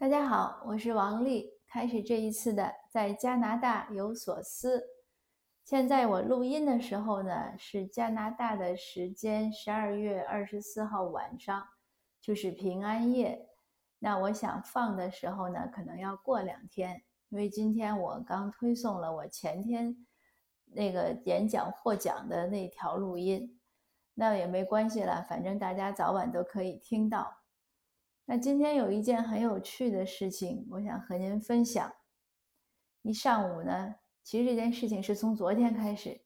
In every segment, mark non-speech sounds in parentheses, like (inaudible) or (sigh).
大家好，我是王丽。开始这一次的在加拿大有所思。现在我录音的时候呢，是加拿大的时间十二月二十四号晚上，就是平安夜。那我想放的时候呢，可能要过两天，因为今天我刚推送了我前天那个演讲获奖的那条录音，那也没关系了，反正大家早晚都可以听到。那今天有一件很有趣的事情，我想和您分享。一上午呢，其实这件事情是从昨天开始。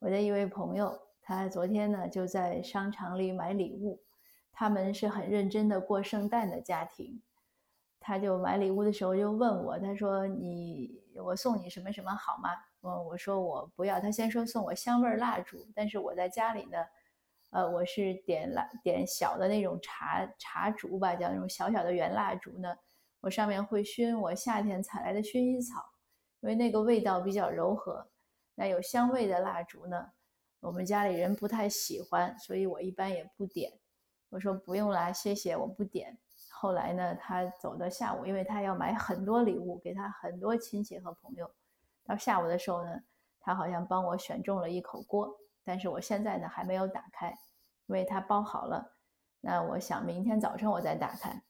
我的一位朋友，他昨天呢就在商场里买礼物。他们是很认真的过圣诞的家庭。他就买礼物的时候就问我，他说：“你我送你什么什么好吗？”我我说我不要。他先说送我香味蜡烛，但是我在家里呢。呃，我是点蜡，点小的那种茶茶烛吧，叫那种小小的圆蜡烛呢。我上面会熏我夏天采来的薰衣草，因为那个味道比较柔和。那有香味的蜡烛呢，我们家里人不太喜欢，所以我一般也不点。我说不用啦，谢谢，我不点。后来呢，他走到下午，因为他要买很多礼物给他很多亲戚和朋友。到下午的时候呢，他好像帮我选中了一口锅。但是我现在呢还没有打开，因为它包好了。那我想明天早晨我再打开。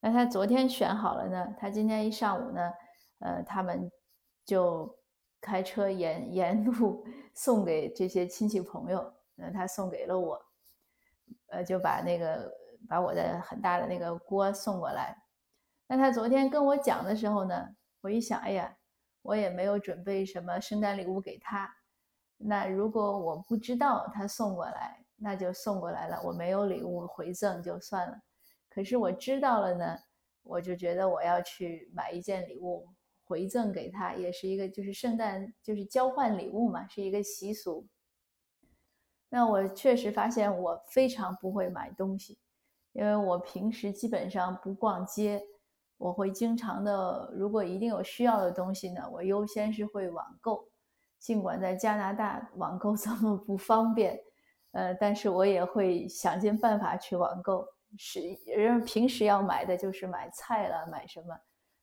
那他昨天选好了呢，他今天一上午呢，呃，他们就开车沿沿路 (laughs) 送给这些亲戚朋友。那他送给了我，呃，就把那个把我的很大的那个锅送过来。那他昨天跟我讲的时候呢，我一想，哎呀，我也没有准备什么圣诞礼物给他。那如果我不知道他送过来，那就送过来了。我没有礼物回赠就算了。可是我知道了呢，我就觉得我要去买一件礼物回赠给他，也是一个就是圣诞就是交换礼物嘛，是一个习俗。那我确实发现我非常不会买东西，因为我平时基本上不逛街，我会经常的，如果一定有需要的东西呢，我优先是会网购。尽管在加拿大网购 (laughs) 这么不方便，呃，但是我也会想尽办法去网购。是，人平时要买的就是买菜了，买什么？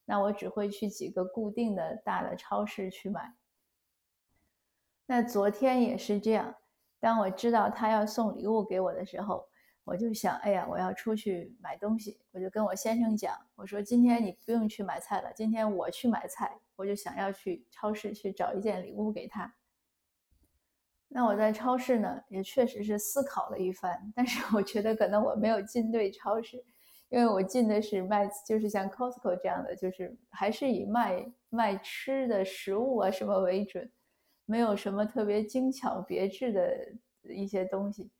那我只会去几个固定的大的超市去买。那昨天也是这样，当我知道他要送礼物给我的时候。我就想，哎呀，我要出去买东西，我就跟我先生讲，我说今天你不用去买菜了，今天我去买菜，我就想要去超市去找一件礼物给他。那我在超市呢，也确实是思考了一番，但是我觉得可能我没有进对超市，因为我进的是卖，就是像 Costco 这样的，就是还是以卖卖吃的食物啊什么为准，没有什么特别精巧别致的一些东西。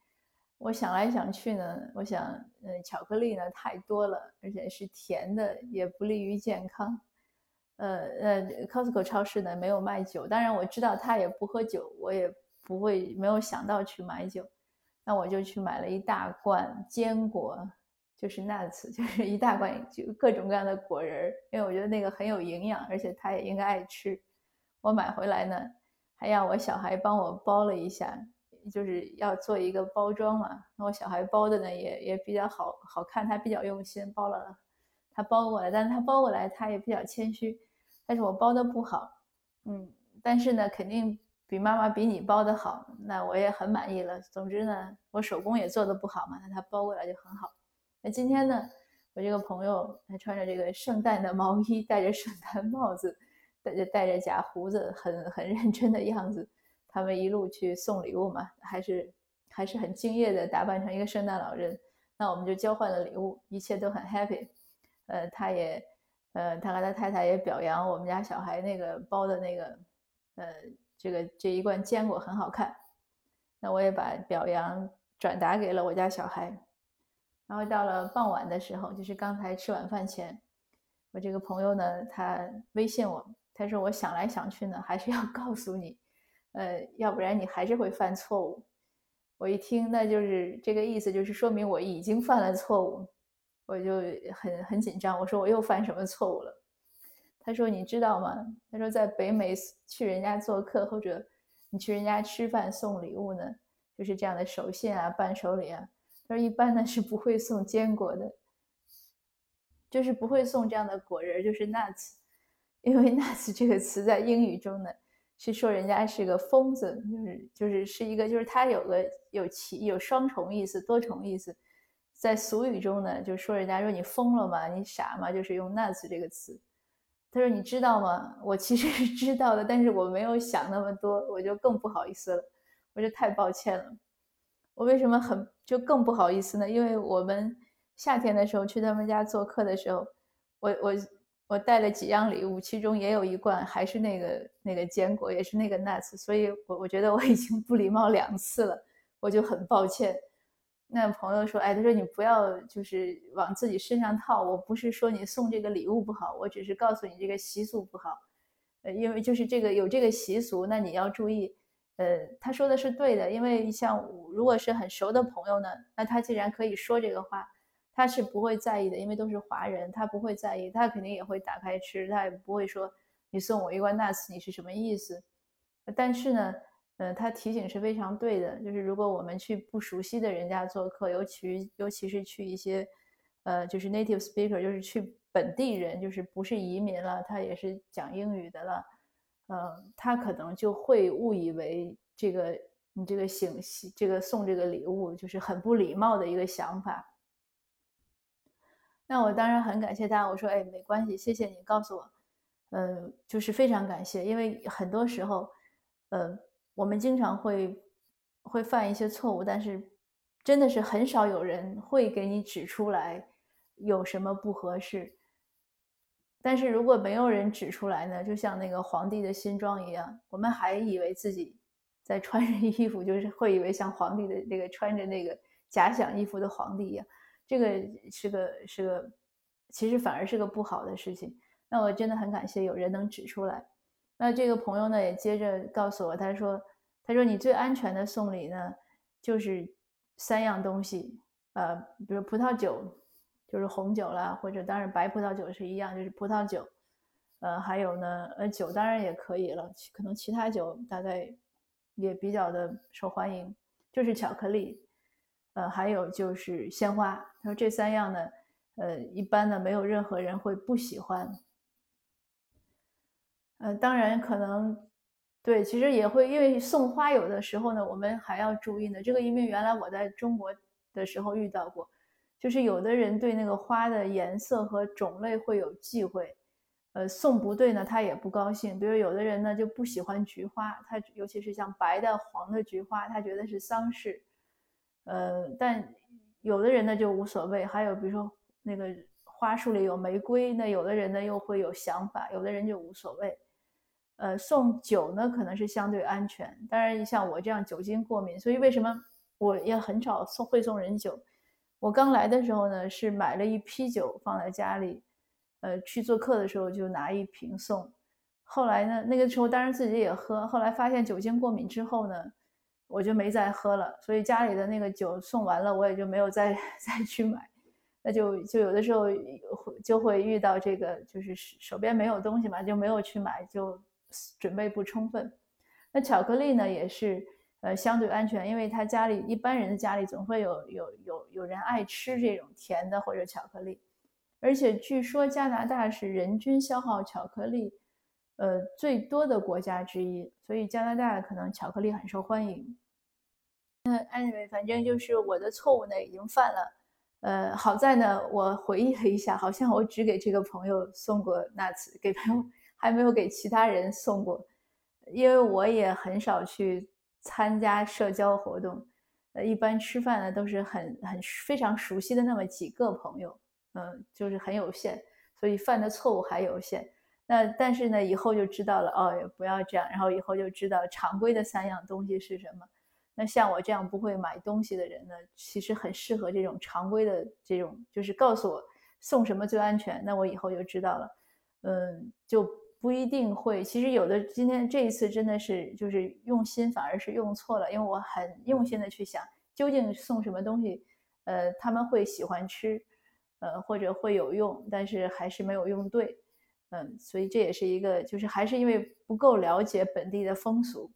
我想来想去呢，我想，嗯，巧克力呢太多了，而且是甜的，也不利于健康。呃呃，Costco 超市呢没有卖酒，当然我知道他也不喝酒，我也不会没有想到去买酒。那我就去买了一大罐坚果，就是 nuts，就是一大罐就各种各样的果仁，因为我觉得那个很有营养，而且他也应该爱吃。我买回来呢，还让我小孩帮我包了一下。就是要做一个包装嘛，那我小孩包的呢也也比较好好看，他比较用心包了，他包过来，但是他包过来他也比较谦虚，但是我包的不好，嗯，但是呢肯定比妈妈比你包的好，那我也很满意了。总之呢，我手工也做的不好嘛，那他包过来就很好。那今天呢，我这个朋友他穿着这个圣诞的毛衣，戴着圣诞帽子，戴着戴着假胡子，很很认真的样子。他们一路去送礼物嘛，还是还是很敬业的，打扮成一个圣诞老人。那我们就交换了礼物，一切都很 happy。呃，他也，呃，他和他太太也表扬我们家小孩那个包的那个，呃，这个这一罐坚果很好看。那我也把表扬转达给了我家小孩。然后到了傍晚的时候，就是刚才吃晚饭前，我这个朋友呢，他微信我，他说我想来想去呢，还是要 (laughs) 告诉你。呃，要不然你还是会犯错误。我一听，那就是这个意思，就是说明我已经犯了错误，我就很很紧张。我说我又犯什么错误了？他说你知道吗？他说在北美去人家做客或者你去人家吃饭送礼物呢，就是这样的手信啊、伴手礼啊。他说一般呢是不会送坚果的。就是不会送这样的果仁，就是 nuts，因为 (laughs) nuts 这个词在英语中呢是说人家是个疯子，就是就是是一个就是它有个有其有双重意思、多重意思，在俗语中呢就说人家说你疯了吗？你傻吗？就是用 nuts 这个词。他说你知道吗？(laughs) 我其实是知道的，但是我没有想那么多，我就更不好意思了，我就太抱歉了。我为什么很就更不好意思呢？因为我们。夏天的时候去他们家做客的时候，我我我带了几样礼物，其中也有一罐还是那个那个坚果，也是那个 nuts，所以我我觉得我已经不礼貌两次了，我就很抱歉。那朋友说，哎，他说你不要就是往自己身上套，我不是说你送这个礼物不好，我只是告诉你这个习俗不好，呃，因为就是这个有这个习俗，那你要注意。呃，他说的是对的，因为像如果是很熟的朋友呢，那他既然可以说这个话。他是不会在意的，因为都是华人，他不会在意，他肯定也会打开吃，他也不会说你送我一罐 nuts，你是什么意思？但是呢，呃，他提醒是非常对的，就是如果我们去不熟悉的人家做客，尤其尤其是去一些，呃，就是 native speaker，就是去本地人，就是不是移民了，他也是讲英语的了，呃，他可能就会误以为这个你这个行，这个送这个礼物就是很不礼貌的一个想法。那我当然很感谢他，我说哎，没关系，谢谢你告诉我，呃，就是非常感谢，因为很多时候，呃，我们经常会会犯一些错误，但是真的是很少有人会给你指出来有什么不合适。但是如果没有人指出来呢，就像那个皇帝的新装一样，我们还以为自己在穿着衣服，就是会以为像皇帝的那个穿着那个假想衣服的皇帝一样。这个是个是个，其实反而是个不好的事情。那我真的很感谢有人能指出来。那这个朋友呢，也接着告诉我，他说：“他说你最安全的送礼呢，就是三样东西，呃，比如葡萄酒，就是红酒啦，或者当然白葡萄酒是一样，就是葡萄酒。呃，还有呢，呃，酒当然也可以了，可能其他酒大概也比较的受欢迎，就是巧克力。”呃，还有就是鲜花。他说这三样呢，呃，一般呢没有任何人会不喜欢。呃，当然可能，对，其实也会，因为送花有的时候呢，我们还要注意呢。这个因为原来我在中国的时候遇到过，就是有的人对那个花的颜色和种类会有忌讳，呃，送不对呢，他也不高兴。比如有的人呢就不喜欢菊花，他尤其是像白的、黄的菊花，他觉得是丧事。呃，但有的人呢就无所谓，还有比如说那个花束里有玫瑰，那有的人呢又会有想法，有的人就无所谓。呃，送酒呢可能是相对安全，当然像我这样酒精过敏，所以为什么我也很少送会送人酒？我刚来的时候呢是买了一批酒放在家里，呃，去做客的时候就拿一瓶送。后来呢那个时候当然自己也喝，后来发现酒精过敏之后呢。我就没再喝了，所以家里的那个酒送完了，我也就没有再 (laughs) 再去买。那就就有的时候就会遇到这个，就是手边没有东西嘛，就没有去买，就准备不充分。那巧克力呢，也是呃相对安全，因为他家里一般人的家里总会有有有有人爱吃这种甜的或者巧克力，而且据说加拿大是人均消耗巧克力。呃，最多的国家之一，所以加拿大可能巧克力很受欢迎。那 anyway，反正就是我的错误呢已经犯了。呃，好在呢，我回忆了一下，好像我只给这个朋友送过 nuts，给朋友还没有给其他人送过，因为我也很少去参加社交活动。呃，一般吃饭呢都是很很非常熟悉的那么几个朋友，嗯，就是很有限，所以犯的错误还有限。那但是呢，以后就知道了哦，也不要这样。然后以后就知道常规的三样东西是什么。那像我这样不会买东西的人呢，其实很适合这种常规的这种，就是告诉我送什么最安全。那我以后就知道了，嗯，就不一定会。其实有的今天这一次真的是就是用心，反而是用错了，因为我很用心的去想究竟送什么东西，呃，他们会喜欢吃，呃，或者会有用，但是还是没有用对。嗯，所以这也是一个，就是还是因为不够了解本地的风俗，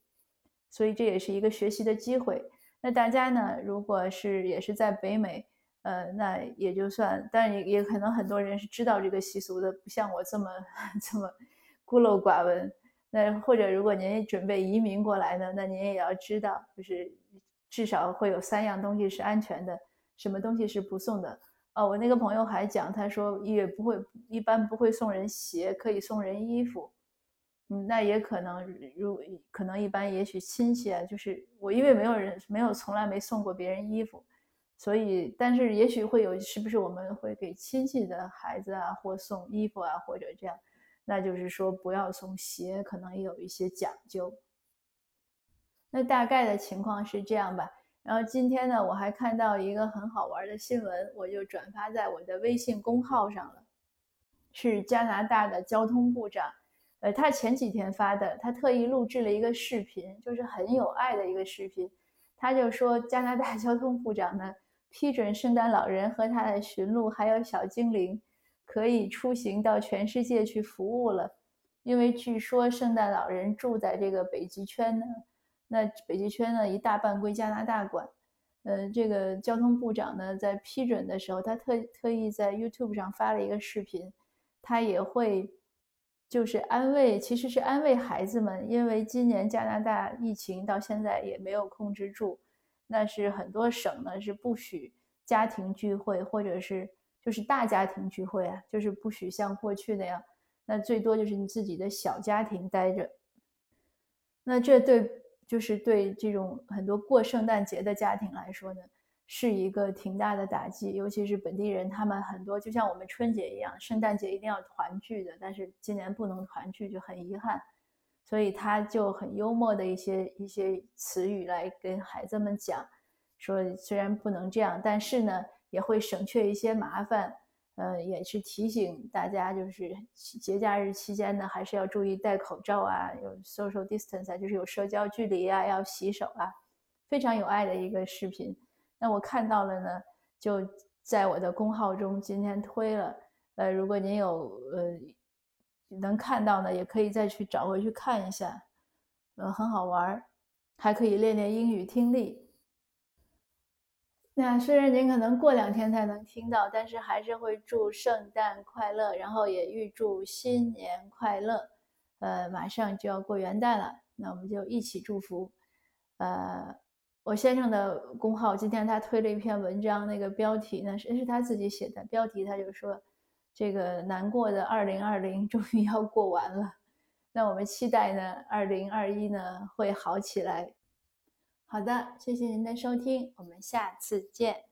所以这也是一个学习的机会。那大家呢，如果是也是在北美，呃，那也就算，但也也可能很多人是知道这个习俗的，不像我这么 (laughs) 这么孤陋寡闻。那或者如果您准备移民过来呢，那您也要知道，就是至少会有三样东西是安全的，什么东西是不送的。哦，我那个朋友还讲，他说也不会，一般不会送人鞋，可以送人衣服。嗯，那也可能，如可能一般，也许亲戚啊，就是我，因为没有人没有从来没送过别人衣服，所以，但是也许会有，是不是我们会给亲戚的孩子啊，或送衣服啊，或者这样，那就是说不要送鞋，可能也有一些讲究。那大概的情况是这样吧。然后今天呢，我还看到一个很好玩的新闻，我就转发在我的微信公号上了，是加拿大的交通部长。呃，他前几天发的，他特意录制了一个视频，就是很有爱的一个视频。他就说，加拿大交通部长呢批准圣诞老人和他的驯鹿还有小精灵可以出行到全世界去服务了，因为据说圣诞老人住在这个北极圈呢，那北极圈呢一大半归加拿大管。呃，这个交通部长呢在批准的时候，他特特意在 YouTube 上发了一个视频，他也会。就是安慰，其实是安慰孩子们，因为今年加拿大疫情到现在也没有控制住，那是很多省呢是不许家庭聚会，或者是就是大家庭聚会啊，就是不许像过去那样，那最多就是你自己的小家庭待着。那这对就是对这种很多过圣诞节的家庭来说呢？是一个挺大的打击，尤其是本地人，他们很多就像我们春节一样，圣诞节一定要团聚的，但是今年不能团聚，就很遗憾。所以他就很幽默的一些一些词语来跟孩子们讲，说虽然不能这样，但是呢也会省却一些麻烦。呃，也是提醒大家，就是节假日期间呢，还是要注意戴口罩啊，有 social distance 啊，就是有社交距离啊，要洗手啊，非常有爱的一个视频。那我看到了呢，就在我的公号中今天推了。呃，如果您有呃能看到呢，也可以再去找回去看一下，呃，很好玩，还可以练练英语听力。那虽然您可能过两天才能听到，但是还是会祝圣诞快乐，然后也预祝新年快乐。呃，马上就要过元旦了，那我们就一起祝福，呃。我先生的公号今天他推了一篇文章，那个标题呢是是他自己写的，标题他就说：“这个难过的二零二零终于要过完了。”那我们期待呢，二零二一呢会好起来。好的，谢谢您的收听，我们下次见。